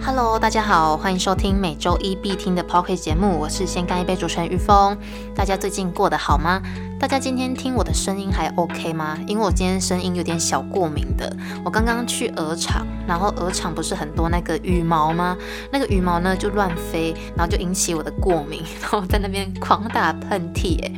Hello，大家好，欢迎收听每周一必听的 Pocket 节目，我是先干一杯主持人玉峰。大家最近过得好吗？大家今天听我的声音还 OK 吗？因为我今天声音有点小过敏的。我刚刚去鹅场，然后鹅场不是很多那个羽毛吗？那个羽毛呢就乱飞，然后就引起我的过敏，然后在那边狂打喷嚏，诶。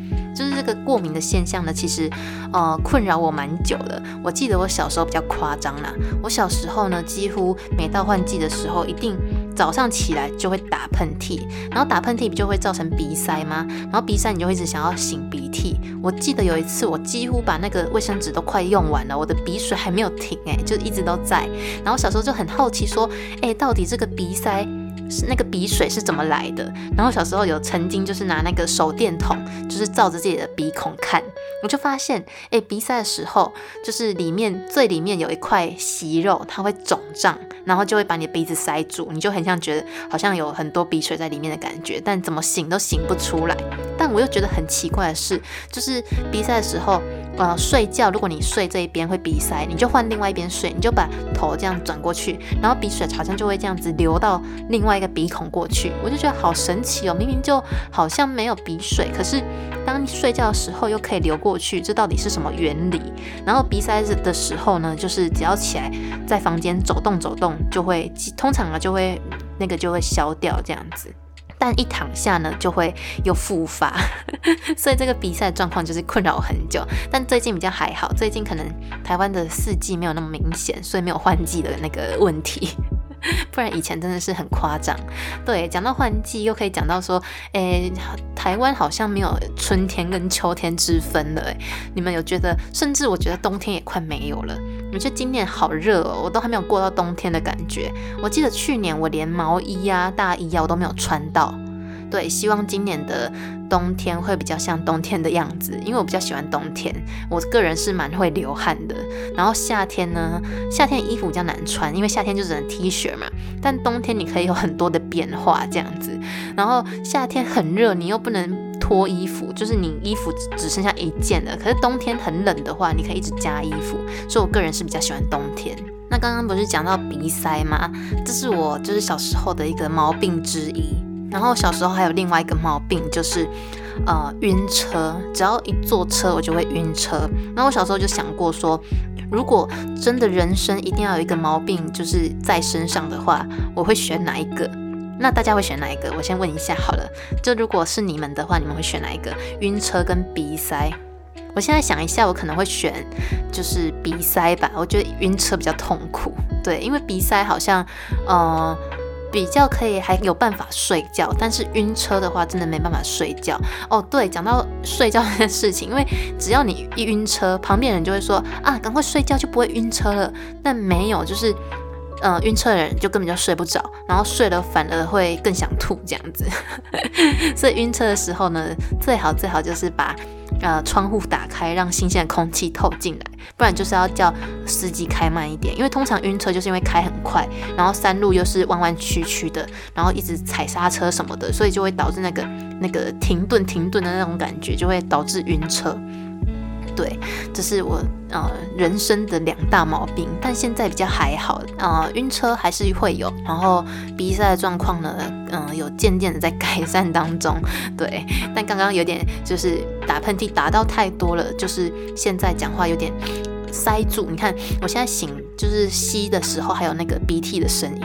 这个过敏的现象呢，其实，呃，困扰我蛮久了。我记得我小时候比较夸张啦，我小时候呢，几乎每到换季的时候，一定早上起来就会打喷嚏，然后打喷嚏不就会造成鼻塞吗？然后鼻塞你就会一直想要擤鼻涕。我记得有一次，我几乎把那个卫生纸都快用完了，我的鼻水还没有停，诶，就一直都在。然后小时候就很好奇说，诶，到底这个鼻塞？是那个鼻水是怎么来的？然后小时候有曾经就是拿那个手电筒，就是照着自己的鼻孔看，我就发现，哎，鼻塞的时候，就是里面最里面有一块息肉，它会肿胀，然后就会把你的鼻子塞住，你就很像觉得好像有很多鼻水在里面的感觉，但怎么醒都醒不出来。但我又觉得很奇怪的是，就是鼻塞的时候。呃，睡觉，如果你睡这一边会鼻塞，你就换另外一边睡，你就把头这样转过去，然后鼻水好像就会这样子流到另外一个鼻孔过去。我就觉得好神奇哦，明明就好像没有鼻水，可是当你睡觉的时候又可以流过去，这到底是什么原理？然后鼻塞的时候呢，就是只要起来在房间走动走动，就会通常啊就会那个就会消掉这样子。但一躺下呢，就会又复发，所以这个比赛状况就是困扰我很久。但最近比较还好，最近可能台湾的四季没有那么明显，所以没有换季的那个问题。不然以前真的是很夸张。对，讲到换季，又可以讲到说，诶，台湾好像没有春天跟秋天之分了。诶，你们有觉得？甚至我觉得冬天也快没有了。我觉得今年好热哦，我都还没有过到冬天的感觉。我记得去年我连毛衣呀、大衣呀我都没有穿到。对，希望今年的冬天会比较像冬天的样子，因为我比较喜欢冬天。我个人是蛮会流汗的。然后夏天呢，夏天衣服比较难穿，因为夏天就只能 T 恤嘛。但冬天你可以有很多的变化这样子。然后夏天很热，你又不能脱衣服，就是你衣服只剩下一件了。可是冬天很冷的话，你可以一直加衣服。所以我个人是比较喜欢冬天。那刚刚不是讲到鼻塞吗？这是我就是小时候的一个毛病之一。然后小时候还有另外一个毛病，就是呃晕车，只要一坐车我就会晕车。那我小时候就想过说，如果真的人生一定要有一个毛病就是在身上的话，我会选哪一个？那大家会选哪一个？我先问一下好了，就如果是你们的话，你们会选哪一个？晕车跟鼻塞？我现在想一下，我可能会选就是鼻塞吧。我觉得晕车比较痛苦，对，因为鼻塞好像呃。比较可以还有办法睡觉，但是晕车的话真的没办法睡觉哦。对，讲到睡觉这件事情，因为只要你一晕车，旁边人就会说啊，赶快睡觉就不会晕车了。但没有，就是。嗯，晕车的人就根本就睡不着，然后睡了反而会更想吐这样子。所以晕车的时候呢，最好最好就是把呃窗户打开，让新鲜的空气透进来，不然就是要叫司机开慢一点，因为通常晕车就是因为开很快，然后山路又是弯弯曲曲的，然后一直踩刹车什么的，所以就会导致那个那个停顿停顿的那种感觉，就会导致晕车。对，这是我呃人生的两大毛病，但现在比较还好，呃晕车还是会有，然后鼻塞的状况呢，嗯有渐渐的在改善当中，对，但刚刚有点就是打喷嚏打到太多了，就是现在讲话有点塞住，你看我现在醒就是吸的时候还有那个鼻涕的声音。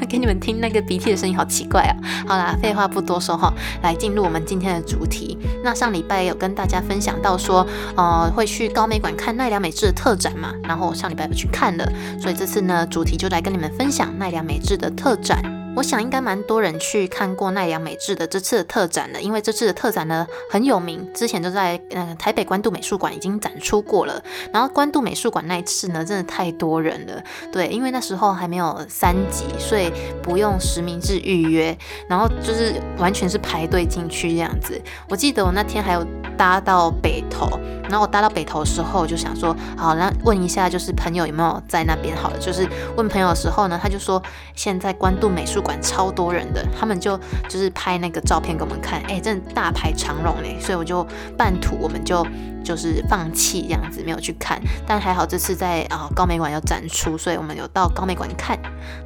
给你们听那个鼻涕的声音，好奇怪啊。好啦，废话不多说哈，来进入我们今天的主题。那上礼拜有跟大家分享到说，呃，会去高美馆看奈良美智的特展嘛，然后我上礼拜有去看了，所以这次呢，主题就来跟你们分享奈良美智的特展。我想应该蛮多人去看过奈良美智的这次的特展了，因为这次的特展呢很有名，之前都在嗯台北关渡美术馆已经展出过了。然后关渡美术馆那一次呢，真的太多人了，对，因为那时候还没有三级，所以不用实名制预约，然后就是完全是排队进去这样子。我记得我那天还有搭到北投，然后我搭到北投的时候，就想说，好，那问一下就是朋友有没有在那边好了，就是问朋友的时候呢，他就说现在关渡美术。馆超多人的，他们就就是拍那个照片给我们看，哎，真的大排长龙嘞，所以我就半途我们就就是放弃这样子，没有去看。但还好这次在啊高美馆有展出，所以我们有到高美馆看。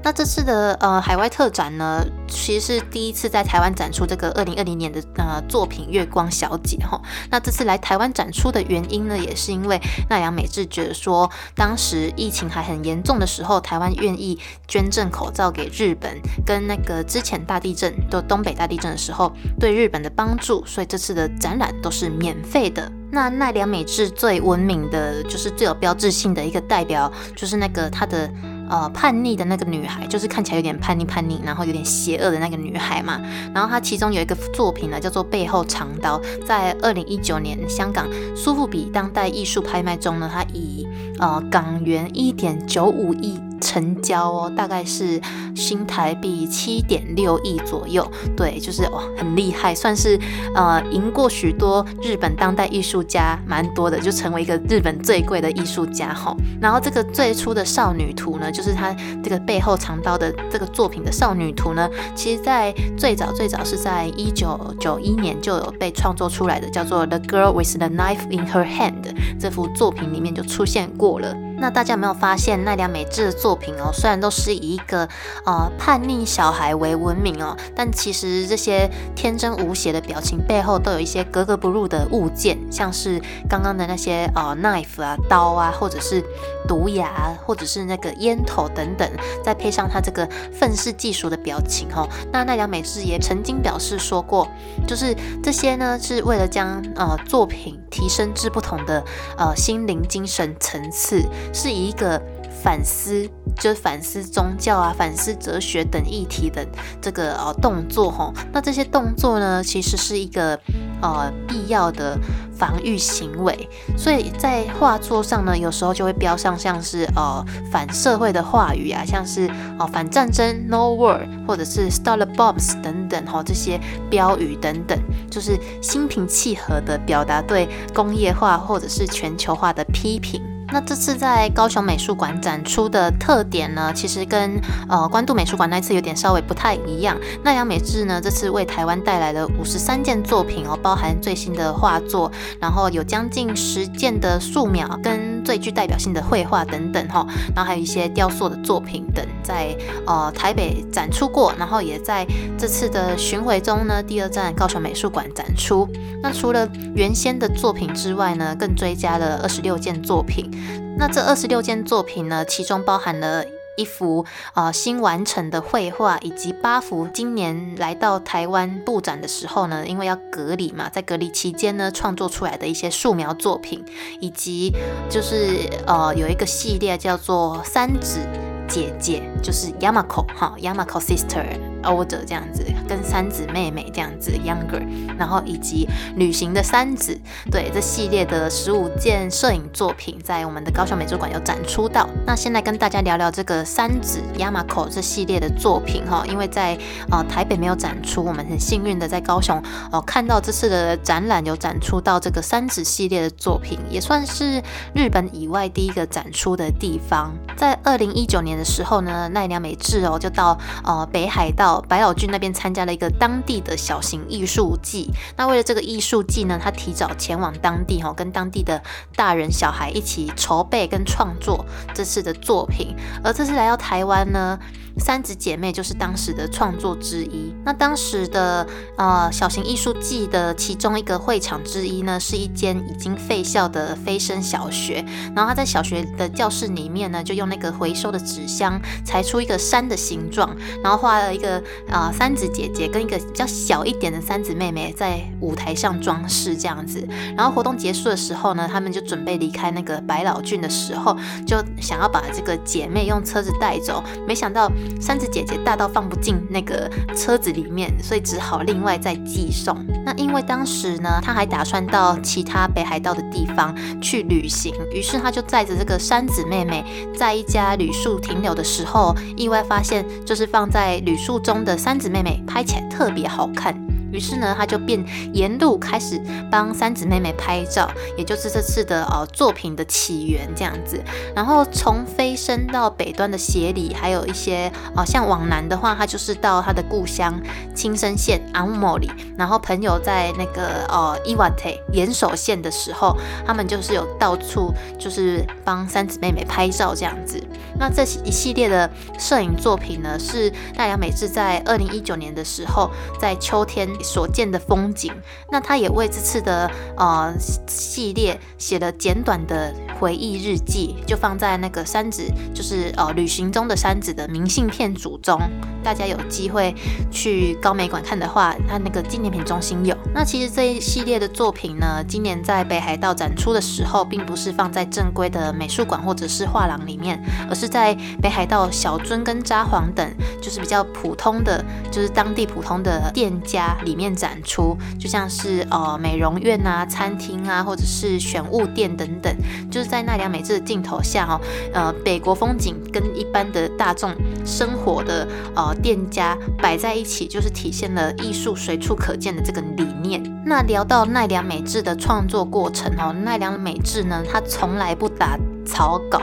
那这次的呃海外特展呢，其实是第一次在台湾展出这个二零二零年的呃作品《月光小姐》哈。那这次来台湾展出的原因呢，也是因为奈良美智觉得说，当时疫情还很严重的时候，台湾愿意捐赠口罩给日本，跟那个之前大地震就东北大地震的时候对日本的帮助，所以这次的展览都是免费的。那奈良美智最闻名的就是最有标志性的一个代表，就是那个她的呃叛逆的那个女孩，就是看起来有点叛逆叛逆，然后有点邪恶的那个女孩嘛。然后她其中有一个作品呢，叫做《背后长刀》，在二零一九年香港苏富比当代艺术拍卖中呢，它以呃港元一点九五亿。成交哦，大概是新台币七点六亿左右，对，就是哇，很厉害，算是呃赢过许多日本当代艺术家，蛮多的，就成为一个日本最贵的艺术家哈。然后这个最初的少女图呢，就是他这个背后藏刀的这个作品的少女图呢，其实在最早最早是在一九九一年就有被创作出来的，叫做《The Girl with the Knife in Her Hand》这幅作品里面就出现过了。那大家有没有发现奈良美智的作品哦？虽然都是以一个呃叛逆小孩为闻名哦，但其实这些天真无邪的表情背后都有一些格格不入的物件，像是刚刚的那些呃 knife 啊刀啊，或者是毒牙，或者是那个烟头等等，再配上他这个愤世嫉俗的表情哦。那奈良美智也曾经表示说过，就是这些呢是为了将呃作品提升至不同的呃心灵精神层次。是一个反思，就是反思宗教啊、反思哲学等议题的这个呃动作哈。那这些动作呢，其实是一个呃必要的防御行为。所以在画作上呢，有时候就会标上像是呃反社会的话语啊，像是哦反战争 No War，或者是 Start the Bombs 等等哈这些标语等等，就是心平气和的表达对工业化或者是全球化的批评。那这次在高雄美术馆展出的特点呢，其实跟呃关渡美术馆那次有点稍微不太一样。那杨美智呢，这次为台湾带来了五十三件作品哦，包含最新的画作，然后有将近十件的素描跟最具代表性的绘画等等哈，然后还有一些雕塑的作品等，在呃台北展出过，然后也在这次的巡回中呢，第二站高雄美术馆展出。那除了原先的作品之外呢，更追加了二十六件作品。那这二十六件作品呢，其中包含了一幅啊新完成的绘画，以及八幅今年来到台湾布展的时候呢，因为要隔离嘛，在隔离期间呢创作出来的一些素描作品，以及就是呃有一个系列叫做三指姐姐，就是 Yamako 哈 Yamako Sister。older 这样子，跟三子妹妹这样子 younger，然后以及旅行的三子，对这系列的十五件摄影作品，在我们的高雄美术馆有展出到。那现在跟大家聊聊这个三子 Yamako 这系列的作品哈，因为在呃台北没有展出，我们很幸运的在高雄哦看到这次的展览有展出到这个三子系列的作品，也算是日本以外第一个展出的地方。在二零一九年的时候呢，奈良美智哦就到呃北海道。百老郡那边参加了一个当地的小型艺术季，那为了这个艺术季呢，他提早前往当地哈，跟当地的大人小孩一起筹备跟创作这次的作品，而这次来到台湾呢。三子姐妹就是当时的创作之一。那当时的呃小型艺术季的其中一个会场之一呢，是一间已经废校的飞升小学。然后他在小学的教室里面呢，就用那个回收的纸箱裁出一个山的形状，然后画了一个啊三子姐姐跟一个比较小一点的三子妹妹在舞台上装饰这样子。然后活动结束的时候呢，他们就准备离开那个百老郡的时候，就想要把这个姐妹用车子带走，没想到。三子姐姐大到放不进那个车子里面，所以只好另外再寄送。那因为当时呢，她还打算到其他北海道的地方去旅行，于是她就载着这个三子妹妹，在一家旅宿停留的时候，意外发现就是放在旅宿中的三子妹妹拍起来特别好看。于是呢，他就便沿路开始帮三姊妹妹拍照，也就是这次的呃作品的起源这样子。然后从飞升到北端的协里，还有一些呃像往南的话，他就是到他的故乡青森县阿姆莫里。然后朋友在那个呃伊瓦特岩手县的时候，他们就是有到处就是帮三姊妹妹拍照这样子。那这一系列的摄影作品呢，是大良美智在二零一九年的时候在秋天。所见的风景，那他也为这次的呃系列写了简短的回忆日记，就放在那个山子，就是呃旅行中的山子的明信片组中。大家有机会去高美馆看的话，它那个纪念品中心有。那其实这一系列的作品呢，今年在北海道展出的时候，并不是放在正规的美术馆或者是画廊里面，而是在北海道小樽跟札幌等，就是比较普通的，就是当地普通的店家。里面展出，就像是呃美容院啊、餐厅啊，或者是选物店等等，就是在奈良美智的镜头下哦，呃北国风景跟一般的大众生活的呃店家摆在一起，就是体现了艺术随处可见的这个理念。那聊到奈良美智的创作过程哦，奈良美智呢，他从来不打草稿，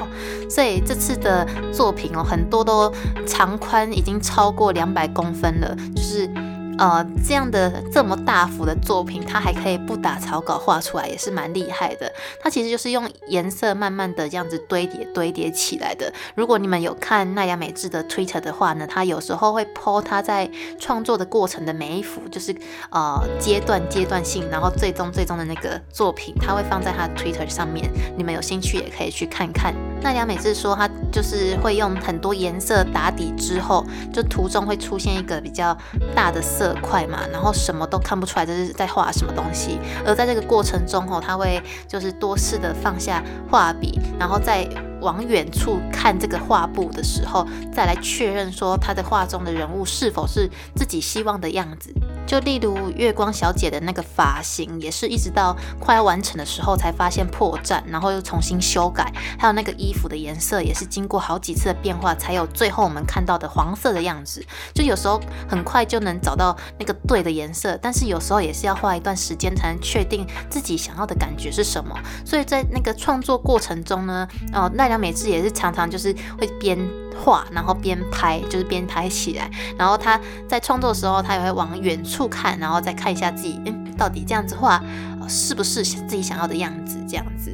所以这次的作品哦，很多都长宽已经超过两百公分了，就是。呃，这样的这么大幅的作品，它还可以不打草稿画出来，也是蛮厉害的。它其实就是用颜色慢慢的这样子堆叠堆叠起来的。如果你们有看奈良美智的 Twitter 的话呢，他有时候会 po 他在创作的过程的每一幅，就是呃阶段阶段性，然后最终最终的那个作品，他会放在他的 Twitter 上面。你们有兴趣也可以去看看。奈良美智说，他就是会用很多颜色打底之后，就图中会出现一个比较大的色。色块嘛，然后什么都看不出来这是在画什么东西。而在这个过程中哦，他会就是多次的放下画笔，然后再往远处看这个画布的时候，再来确认说他的画中的人物是否是自己希望的样子。就例如月光小姐的那个发型，也是一直到快要完成的时候才发现破绽，然后又重新修改。还有那个衣服的颜色，也是经过好几次的变化，才有最后我们看到的黄色的样子。就有时候很快就能找到那个对的颜色，但是有时候也是要花一段时间才能确定自己想要的感觉是什么。所以在那个创作过程中呢，哦，奈他每次也是常常就是会边画，然后边拍，就是边拍起来。然后他在创作的时候，他也会往远。处看，然后再看一下自己，嗯，到底这样子画，是不是自己想要的样子？这样子，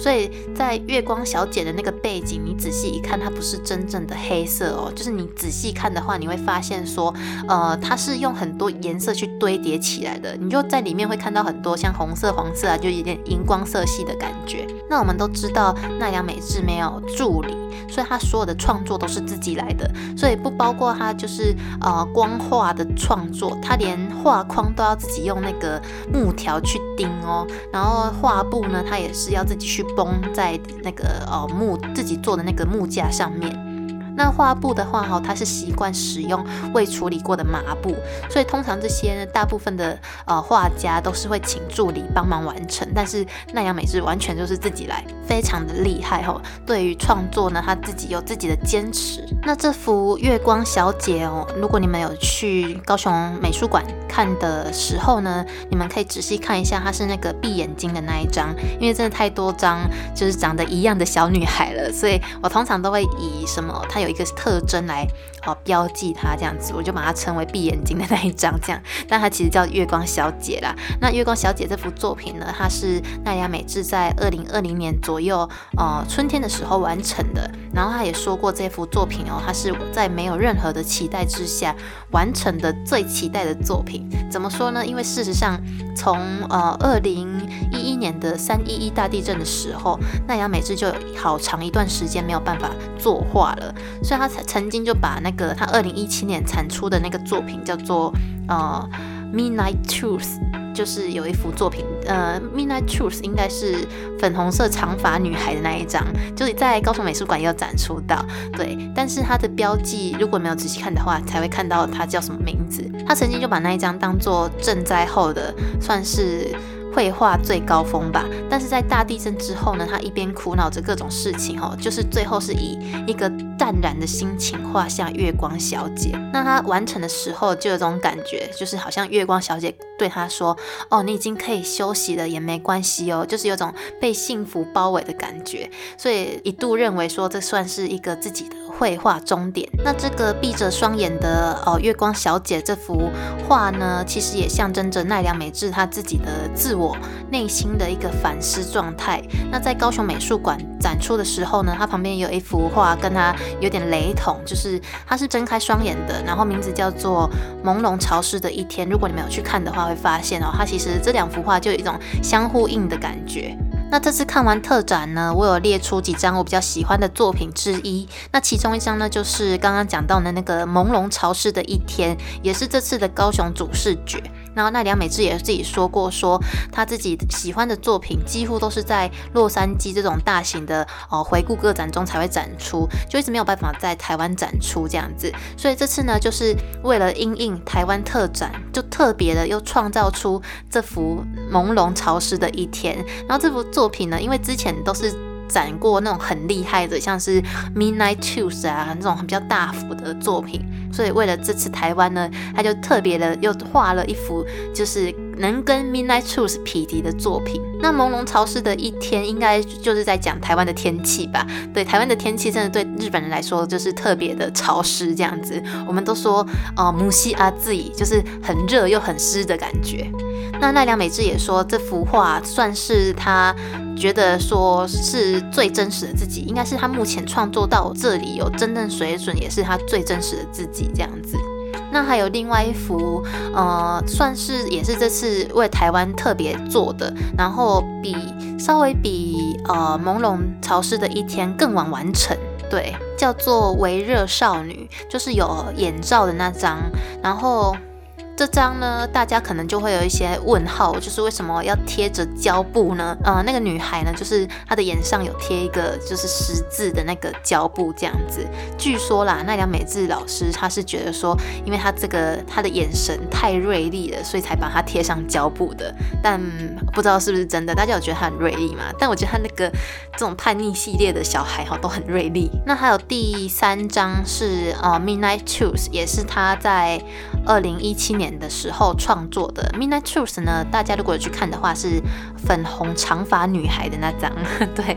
所以在月光小姐的那个背景，你仔细一看，它不是真正的黑色哦，就是你仔细看的话，你会发现说，呃，它是用很多颜色去堆叠起来的，你就在里面会看到很多像红色、黄色啊，就有点荧光色系的感觉。那我们都知道奈良美智没有助理。所以他所有的创作都是自己来的，所以不包括他就是呃光画的创作，他连画框都要自己用那个木条去钉哦，然后画布呢，他也是要自己去绷在那个呃木自己做的那个木架上面。那画布的话，哈，它是习惯使用未处理过的麻布，所以通常这些呢，大部分的呃画家都是会请助理帮忙完成。但是奈良美智完全就是自己来，非常的厉害哈。对于创作呢，他自己有自己的坚持。那这幅月光小姐哦，如果你们有去高雄美术馆看的时候呢，你们可以仔细看一下，它是那个闭眼睛的那一张，因为真的太多张就是长得一样的小女孩了，所以我通常都会以什么她有。一个特征来哦标记它这样子，我就把它称为闭眼睛的那一张这样，但它其实叫月光小姐啦。那月光小姐这幅作品呢，它是奈良美智在二零二零年左右呃春天的时候完成的。然后他也说过这幅作品哦，它是在没有任何的期待之下完成的最期待的作品。怎么说呢？因为事实上从呃二零一一年的三一一大地震的时候，奈良美智就好长一段时间没有办法作画了。所以他曾曾经就把那个他二零一七年产出的那个作品叫做呃《Midnight Truth》，就是有一幅作品，呃，《Midnight Truth》应该是粉红色长发女孩的那一张，就是在高雄美术馆也有展出到。对，但是它的标记如果没有仔细看的话，才会看到它叫什么名字。他曾经就把那一张当做赈灾后的算是。绘画最高峰吧。但是在大地震之后呢，他一边苦恼着各种事情哦，就是最后是以一个淡然的心情画下月光小姐。那他完成的时候就有种感觉，就是好像月光小姐对他说：“哦，你已经可以休息了，也没关系哦。”就是有种被幸福包围的感觉，所以一度认为说这算是一个自己的。绘画终点，那这个闭着双眼的哦月光小姐这幅画呢，其实也象征着奈良美智她自己的自我内心的一个反思状态。那在高雄美术馆展出的时候呢，它旁边有一幅画跟她有点雷同，就是她是睁开双眼的，然后名字叫做《朦胧潮湿的一天》。如果你没有去看的话，会发现哦，它其实这两幅画就有一种相呼应的感觉。那这次看完特展呢，我有列出几张我比较喜欢的作品之一。那其中一张呢，就是刚刚讲到的那个朦胧潮湿的一天，也是这次的高雄主视觉。然后奈良美智也自己说过，说他自己喜欢的作品几乎都是在洛杉矶这种大型的哦回顾个展中才会展出，就一直没有办法在台湾展出这样子。所以这次呢，就是为了因应台湾特展，就特别的又创造出这幅朦胧潮湿的一天。然后这幅作品呢，因为之前都是。展过那种很厉害的，像是 Midnight Tunes 啊，那种比较大幅的作品。所以为了这次台湾呢，他就特别的又画了一幅，就是能跟 Midnight Truth 匹敌的作品。那朦胧潮湿的一天，应该就是在讲台湾的天气吧？对，台湾的天气真的对日本人来说就是特别的潮湿这样子。我们都说，呃，母西阿自己就是很热又很湿的感觉。那奈良美智也说，这幅画算是他觉得说是最真实的自己，应该是他目前创作到这里有真正水准，也是他最真实的自己这样子。那还有另外一幅，呃，算是也是这次为台湾特别做的，然后比稍微比呃朦胧潮湿的一天更晚完成，对，叫做微热少女，就是有眼罩的那张，然后。这张呢，大家可能就会有一些问号，就是为什么要贴着胶布呢？呃，那个女孩呢，就是她的眼上有贴一个就是十字的那个胶布这样子。据说啦，奈良美智老师他是觉得说，因为他这个他的眼神太锐利了，所以才把它贴上胶布的。但不知道是不是真的，大家有觉得他很锐利吗？但我觉得他那个这种叛逆系列的小孩哈都很锐利。那还有第三张是呃 Midnight Truth，也是他在二零一七年。的时候创作的《Midnight Truth》呢，大家如果有去看的话，是粉红长发女孩的那张，对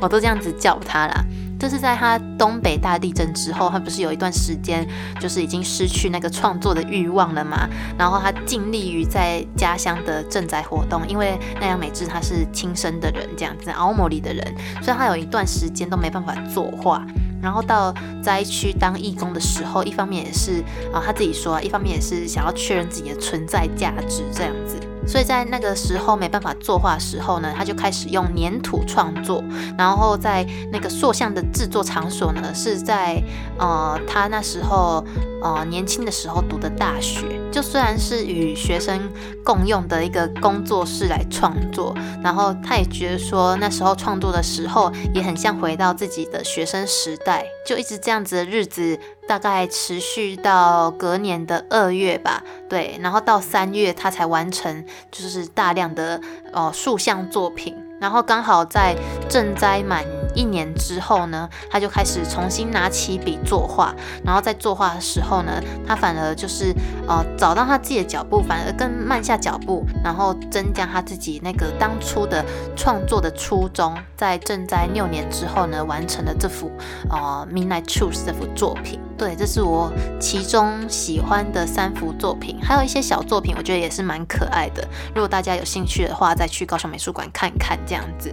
我都这样子叫她啦。这是在她东北大地震之后，她不是有一段时间就是已经失去那个创作的欲望了嘛？然后她尽力于在家乡的赈灾活动，因为奈良美智他是亲生的人，这样子奥摩里的人，所以她有一段时间都没办法作画。然后到灾区当义工的时候，一方面也是啊，他自己说，一方面也是想要确认自己的存在价值这样子。所以在那个时候没办法作画的时候呢，他就开始用粘土创作。然后在那个塑像的制作场所呢，是在呃他那时候呃年轻的时候读的大学。就虽然是与学生共用的一个工作室来创作，然后他也觉得说那时候创作的时候也很像回到自己的学生时代，就一直这样子的日子，大概持续到隔年的二月吧，对，然后到三月他才完成，就是大量的哦塑像作品，然后刚好在赈灾满。一年之后呢，他就开始重新拿起笔作画，然后在作画的时候呢，他反而就是呃找到他自己的脚步，反而更慢下脚步，然后增加他自己那个当初的创作的初衷，在正在六年之后呢，完成了这幅呃 Midnight Truth 这幅作品。对，这是我其中喜欢的三幅作品，还有一些小作品，我觉得也是蛮可爱的。如果大家有兴趣的话，再去高雄美术馆看看这样子。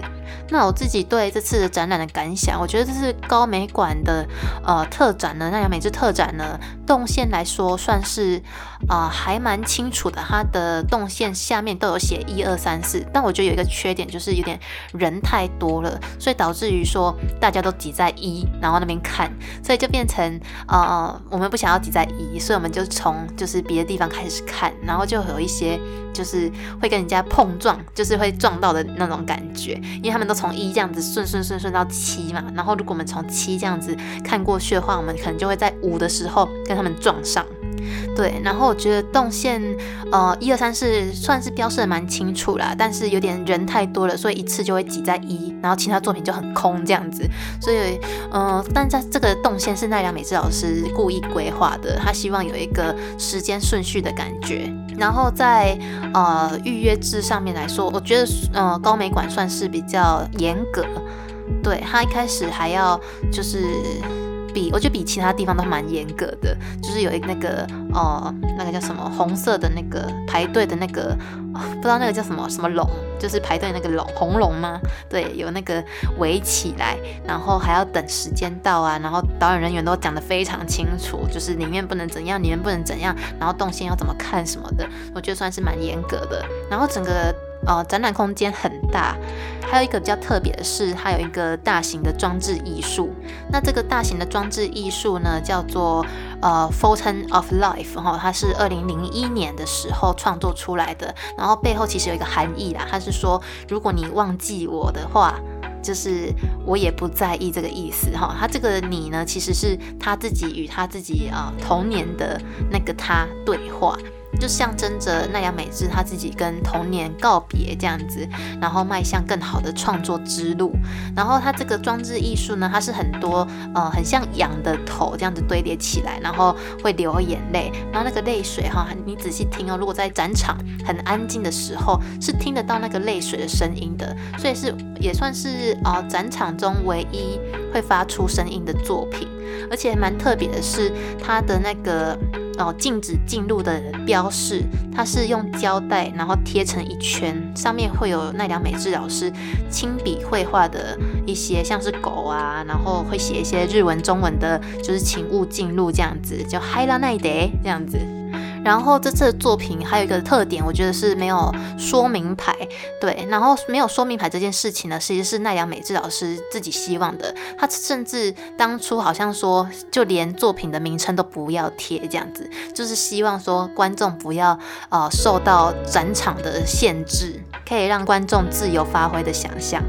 那我自己对这次的展览的感想，我觉得这是高美馆的呃特展呢，那美智特展呢，动线来说算是啊还蛮清楚的。它的动线下面都有写一二三四，但我觉得有一个缺点就是有点人太多了，所以导致于说大家都挤在一，然后那边看，所以就变成。呃，我们不想要挤在一，所以我们就从就是别的地方开始看，然后就有一些就是会跟人家碰撞，就是会撞到的那种感觉，因为他们都从一这样子顺顺顺顺到七嘛，然后如果我们从七这样子看过去的话，我们可能就会在五的时候跟他们撞上。对，然后我觉得动线，呃，一二三四算是标示的蛮清楚啦，但是有点人太多了，所以一次就会挤在一，然后其他作品就很空这样子。所以，嗯，但在这个动线是奈良美智老师故意规划的，他希望有一个时间顺序的感觉。然后在呃预约制上面来说，我觉得呃高美馆算是比较严格，对他一开始还要就是。我觉得比其他地方都蛮严格的，就是有一那个哦，那个叫什么红色的那个排队的那个，不知道那个叫什么什么龙，就是排队那个龙红龙吗？对，有那个围起来，然后还要等时间到啊，然后导演人员都讲得非常清楚，就是里面不能怎样，里面不能怎样，然后动线要怎么看什么的，我觉得算是蛮严格的。然后整个呃展览空间很大。还有一个比较特别的是，它有一个大型的装置艺术。那这个大型的装置艺术呢，叫做呃 Fountain of Life 哈，它是二零零一年的时候创作出来的。然后背后其实有一个含义啦，它是说如果你忘记我的话，就是我也不在意这个意思哈。它这个你呢，其实是他自己与他自己啊童年的那个他对话。就象征着奈良美智他自己跟童年告别这样子，然后迈向更好的创作之路。然后他这个装置艺术呢，它是很多呃很像羊的头这样子堆叠起来，然后会流眼泪。然后那个泪水哈，你仔细听哦，如果在展场很安静的时候，是听得到那个泪水的声音的。所以是也算是啊展场中唯一会发出声音的作品。而且蛮特别的是，它的那个。哦，禁止进入的标示，它是用胶带，然后贴成一圈，上面会有奈良美智老师亲笔绘画的一些，像是狗啊，然后会写一些日文、中文的，就是请勿进入这样子，叫 h i l a n 这样子。然后这次的作品还有一个特点，我觉得是没有说明牌，对，然后没有说明牌这件事情呢，其实是奈良美智老师自己希望的。他甚至当初好像说，就连作品的名称都不要贴，这样子，就是希望说观众不要呃受到展场的限制，可以让观众自由发挥的想象。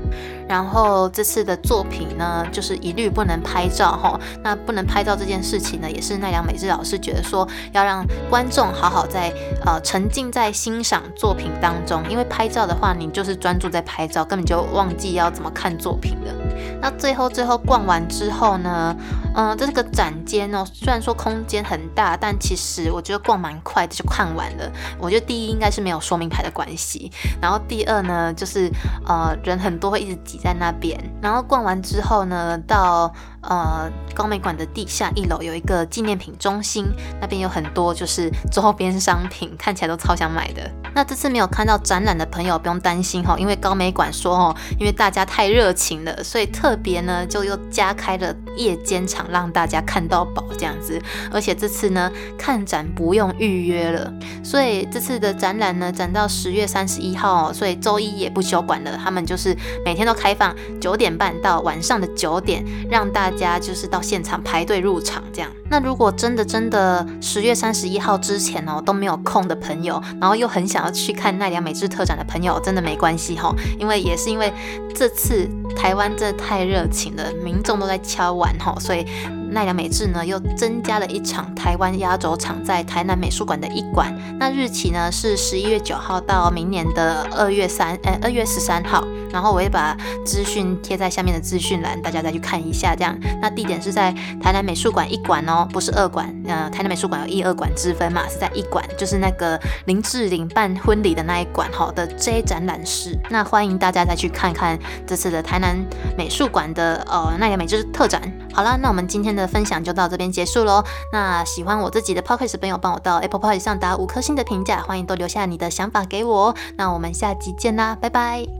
然后这次的作品呢，就是一律不能拍照哈。那不能拍照这件事情呢，也是奈良美智老师觉得说，要让观众好好在呃沉浸在欣赏作品当中。因为拍照的话，你就是专注在拍照，根本就忘记要怎么看作品了。那最后最后逛完之后呢，嗯，这是个展间哦，虽然说空间很大，但其实我觉得逛蛮快的就看完了。我觉得第一应该是没有说明牌的关系，然后第二呢，就是呃人很多会一直挤。在那边，然后逛完之后呢，到呃高美馆的地下一楼有一个纪念品中心，那边有很多就是周边商品，看起来都超想买的。那这次没有看到展览的朋友不用担心哈，因为高美馆说哦，因为大家太热情了，所以特别呢就又加开了夜间场，让大家看到宝这样子。而且这次呢看展不用预约了，所以这次的展览呢展到十月三十一号哦，所以周一也不休馆了，他们就是每天都开放九点半到晚上的九点，让大大家就是到现场排队入场这样。那如果真的真的十月三十一号之前哦都没有空的朋友，然后又很想要去看奈良美智特展的朋友，真的没关系哈，因为也是因为这次台湾这太热情了，民众都在敲碗哈，所以。奈良美智呢，又增加了一场台湾压轴场，在台南美术馆的一馆。那日期呢是十一月九号到明年的二月三，呃，二月十三号。然后我会把资讯贴在下面的资讯栏，大家再去看一下。这样，那地点是在台南美术馆一馆哦，不是二馆。呃，台南美术馆有一二馆之分嘛，是在一馆，就是那个林志玲办婚礼的那一馆好的 J 展览室。那欢迎大家再去看看这次的台南美术馆的呃奈良美智特展。好了，那我们今天的的分享就到这边结束喽。那喜欢我自己的 p o c k e t 朋友，帮我到 Apple p o c k e t 上打五颗星的评价，欢迎都留下你的想法给我。那我们下集见啦，拜拜。